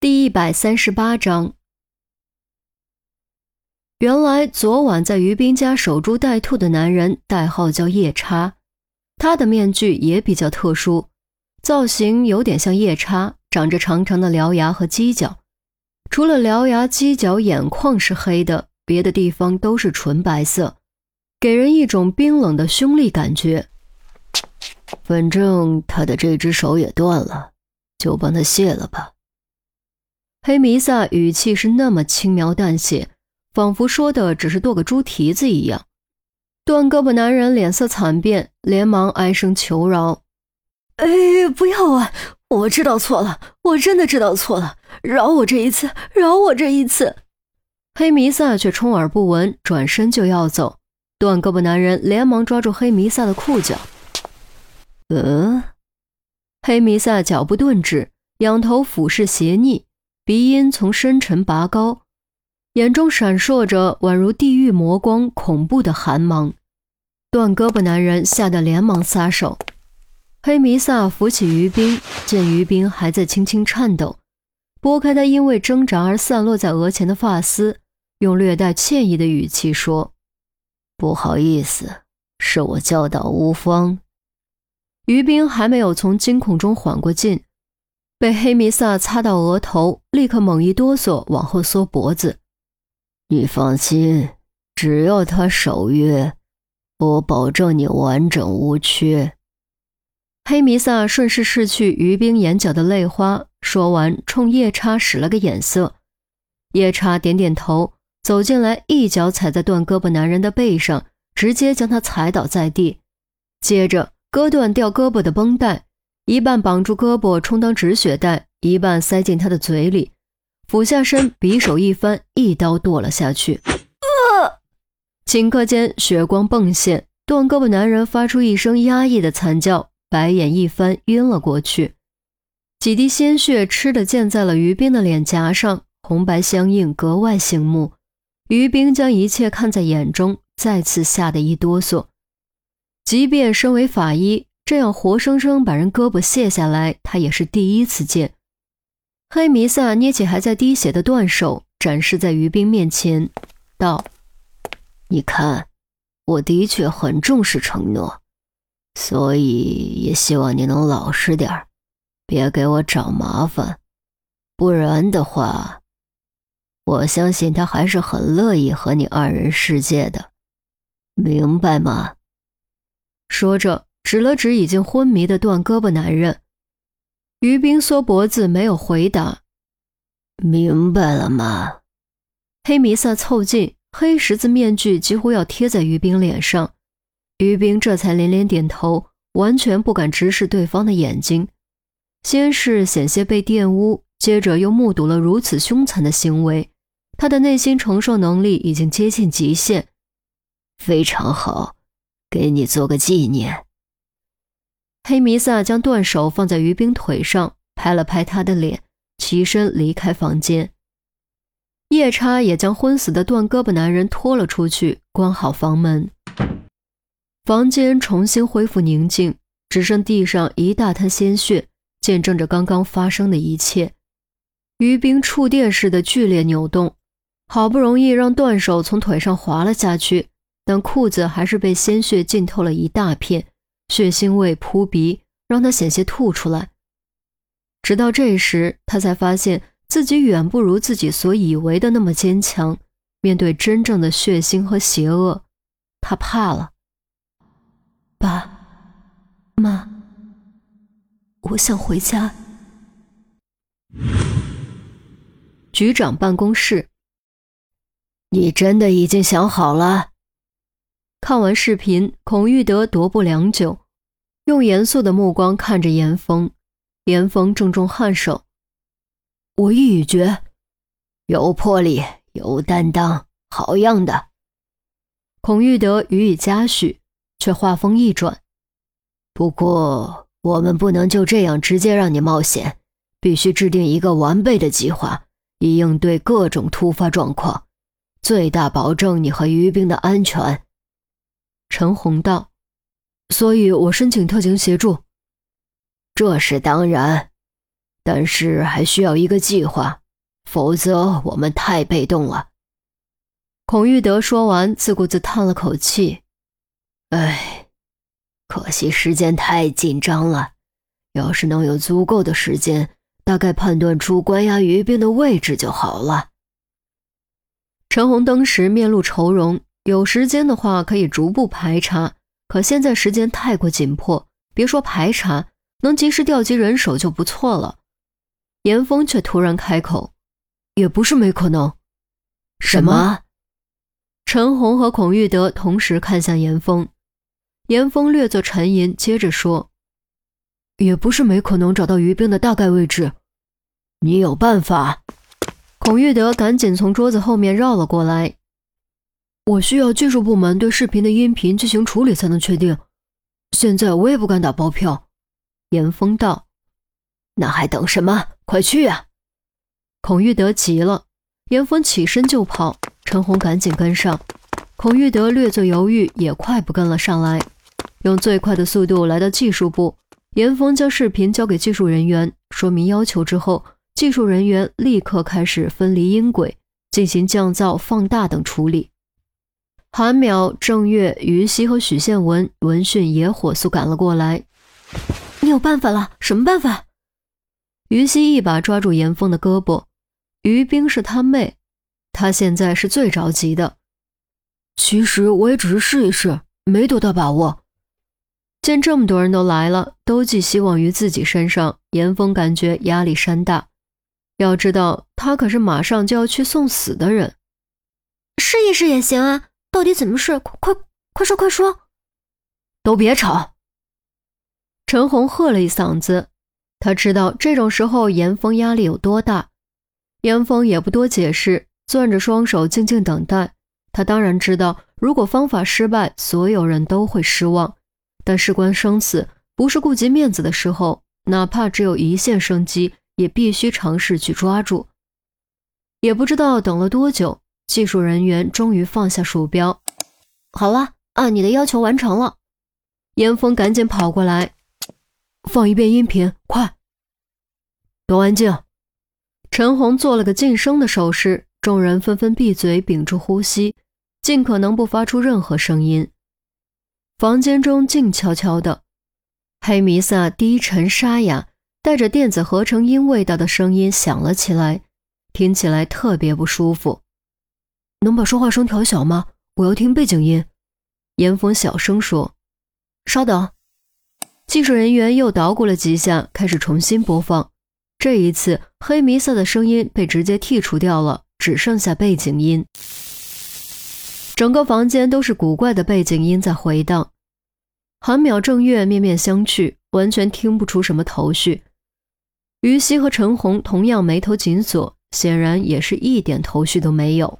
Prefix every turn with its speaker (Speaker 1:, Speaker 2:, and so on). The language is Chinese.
Speaker 1: 第一百三十八章，原来昨晚在于斌家守株待兔的男人，代号叫夜叉。他的面具也比较特殊，造型有点像夜叉，长着长长的獠牙和犄角。除了獠牙、犄角、眼眶是黑的，别的地方都是纯白色，给人一种冰冷的凶厉感觉。
Speaker 2: 反正他的这只手也断了，就帮他卸了吧。
Speaker 1: 黑弥撒语气是那么轻描淡写，仿佛说的只是剁个猪蹄子一样。断胳膊男人脸色惨变，连忙哀声求饶：“
Speaker 3: 哎，不要啊！我知道错了，我真的知道错了，饶我这一次，饶我这一次。”
Speaker 1: 黑弥撒却充耳不闻，转身就要走。断胳膊男人连忙抓住黑弥撒的裤脚：“
Speaker 2: 嗯。”
Speaker 1: 黑弥撒脚步顿止，仰头俯视斜睨。鼻音从深沉拔高，眼中闪烁着宛如地狱魔光，恐怖的寒芒。断胳膊男人吓得连忙撒手。黑弥撒扶起于冰，见于冰还在轻轻颤抖，拨开他因为挣扎而散落在额前的发丝，用略带歉意的语气说：“
Speaker 2: 不好意思，是我教导无方。”
Speaker 1: 于冰还没有从惊恐中缓过劲。被黑弥撒擦到额头，立刻猛一哆嗦，往后缩脖子。
Speaker 2: 你放心，只要他守约，我保证你完整无缺。
Speaker 1: 黑弥撒顺势拭去于冰眼角的泪花，说完，冲夜叉使了个眼色。夜叉点点头，走进来，一脚踩在断胳膊男人的背上，直接将他踩倒在地，接着割断掉胳膊的绷带。一半绑住胳膊充当止血带，一半塞进他的嘴里，俯下身，匕首一翻，一刀剁了下去。
Speaker 3: 啊！
Speaker 1: 顷刻间，血光迸现，断胳膊男人发出一声压抑的惨叫，白眼一翻，晕了过去。几滴鲜血吃的溅在了于冰的脸颊上，红白相映，格外醒目。于冰将一切看在眼中，再次吓得一哆嗦。即便身为法医。这样活生生把人胳膊卸下来，他也是第一次见。黑弥撒捏起还在滴血的断手，展示在于冰面前，道：“
Speaker 2: 你看，我的确很重视承诺，所以也希望你能老实点别给我找麻烦。不然的话，我相信他还是很乐意和你二人世界的，明白吗？”
Speaker 1: 说着。指了指已经昏迷的断胳膊男人，于冰缩脖子没有回答。
Speaker 2: 明白了吗？
Speaker 1: 黑弥撒凑近，黑十字面具几乎要贴在于冰脸上，于冰这才连连点头，完全不敢直视对方的眼睛。先是险些被玷污，接着又目睹了如此凶残的行为，他的内心承受能力已经接近极限。
Speaker 2: 非常好，给你做个纪念。
Speaker 1: 黑弥撒将断手放在于冰腿上，拍了拍他的脸，起身离开房间。夜叉也将昏死的断胳膊男人拖了出去，关好房门。房间重新恢复宁静，只剩地上一大滩鲜血，见证着刚刚发生的一切。于冰触电似的剧烈扭动，好不容易让断手从腿上滑了下去，但裤子还是被鲜血浸透了一大片。血腥味扑鼻，让他险些吐出来。直到这时，他才发现自己远不如自己所以为的那么坚强。面对真正的血腥和邪恶，他怕了。
Speaker 3: 爸妈，我想回家。
Speaker 1: 局长办公室，
Speaker 2: 你真的已经想好了？
Speaker 1: 看完视频，孔玉德踱步良久，用严肃的目光看着严峰。严峰正中颔首：“
Speaker 3: 我意已决，
Speaker 2: 有魄力，有担当，好样的。”
Speaker 1: 孔玉德予以嘉许，却话锋一转：“
Speaker 2: 不过，我们不能就这样直接让你冒险，必须制定一个完备的计划，以应对各种突发状况，最大保证你和于冰的安全。”
Speaker 1: 陈红道：“所以我申请特警协助。”
Speaker 2: 这是当然，但是还需要一个计划，否则我们太被动了。
Speaker 1: 孔玉德说完，自顾自叹了口气：“
Speaker 2: 唉，可惜时间太紧张了。要是能有足够的时间，大概判断出关押于兵的位置就好了。”
Speaker 1: 陈红当时面露愁容，有时间的话可以逐步排查，可现在时间太过紧迫，别说排查，能及时调集人手就不错了。严峰却突然开口：“
Speaker 3: 也不是没可能。”
Speaker 2: 什么？
Speaker 1: 陈红和孔玉德同时看向严峰，严峰略作沉吟，接着说：“
Speaker 3: 也不是没可能找到于冰的大概位置。
Speaker 2: 你有办法？”
Speaker 1: 孔玉德赶紧从桌子后面绕了过来：“
Speaker 3: 我需要技术部门对视频的音频进行处理才能确定，现在我也不敢打包票。”
Speaker 1: 严峰道：“
Speaker 2: 那还等什么？快去啊！”
Speaker 1: 孔玉德急了，严峰起身就跑。陈红赶紧跟上，孔玉德略作犹豫，也快步跟了上来，用最快的速度来到技术部。严峰将视频交给技术人员，说明要求之后，技术人员立刻开始分离音轨，进行降噪、放大等处理。韩淼、郑月、于西和许宪文闻讯也火速赶了过来。
Speaker 3: 你有办法了？什么办法？
Speaker 1: 于西一把抓住严峰的胳膊，于冰是他妹。他现在是最着急的。
Speaker 3: 其实我也只是试一试，没多大把握。
Speaker 1: 见这么多人都来了，都寄希望于自己身上，严峰感觉压力山大。要知道，他可是马上就要去送死的人。
Speaker 3: 试一试也行啊，到底怎么事？快快快说快说！
Speaker 2: 都别吵！
Speaker 1: 陈红喝了一嗓子，他知道这种时候严峰压力有多大。严峰也不多解释。攥着双手，静静等待。他当然知道，如果方法失败，所有人都会失望。但事关生死，不是顾及面子的时候，哪怕只有一线生机，也必须尝试去抓住。也不知道等了多久，技术人员终于放下鼠标。
Speaker 3: 好了，按你的要求完成了。
Speaker 1: 严峰赶紧跑过来，
Speaker 3: 放一遍音频，快！
Speaker 2: 都安静。
Speaker 1: 陈红做了个噤声的手势。众人纷纷闭嘴，屏住呼吸，尽可能不发出任何声音。房间中静悄悄的，黑弥撒低沉沙哑、带着电子合成音味道的声音响了起来，听起来特别不舒服。
Speaker 3: 能把说话声调小吗？我要听背景音。
Speaker 1: 严峰小声说：“稍等。”技术人员又捣鼓了几下，开始重新播放。这一次，黑弥撒的声音被直接剔除掉了。只剩下背景音，整个房间都是古怪的背景音在回荡。韩淼、正月面面相觑，完全听不出什么头绪。于西和陈红同样眉头紧锁，显然也是一点头绪都没有。